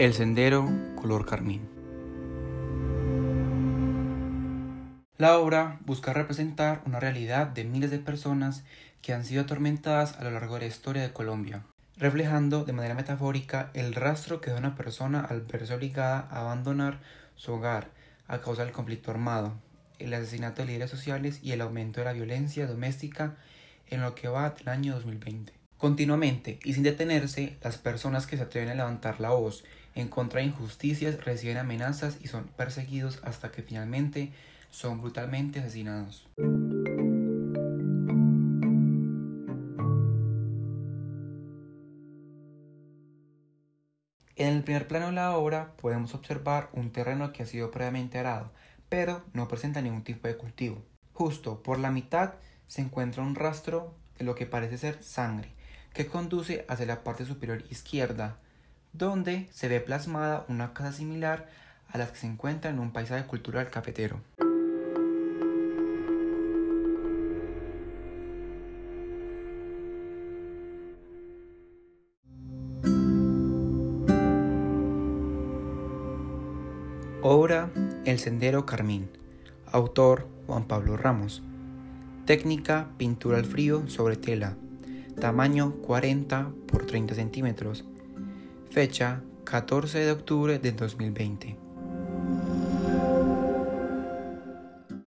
El sendero color carmín. La obra busca representar una realidad de miles de personas que han sido atormentadas a lo largo de la historia de Colombia, reflejando de manera metafórica el rastro que da una persona al verse obligada a abandonar su hogar a causa del conflicto armado, el asesinato de líderes sociales y el aumento de la violencia doméstica en lo que va del año 2020. Continuamente y sin detenerse, las personas que se atreven a levantar la voz en contra de injusticias reciben amenazas y son perseguidos hasta que finalmente son brutalmente asesinados. En el primer plano de la obra podemos observar un terreno que ha sido previamente arado, pero no presenta ningún tipo de cultivo. Justo por la mitad se encuentra un rastro de lo que parece ser sangre, que conduce hacia la parte superior izquierda, donde se ve plasmada una casa similar a las que se encuentra en un paisaje cultural cafetero. Obra El Sendero Carmín. Autor Juan Pablo Ramos. Técnica pintura al frío sobre tela tamaño 40 por 30 centímetros, fecha 14 de octubre de 2020.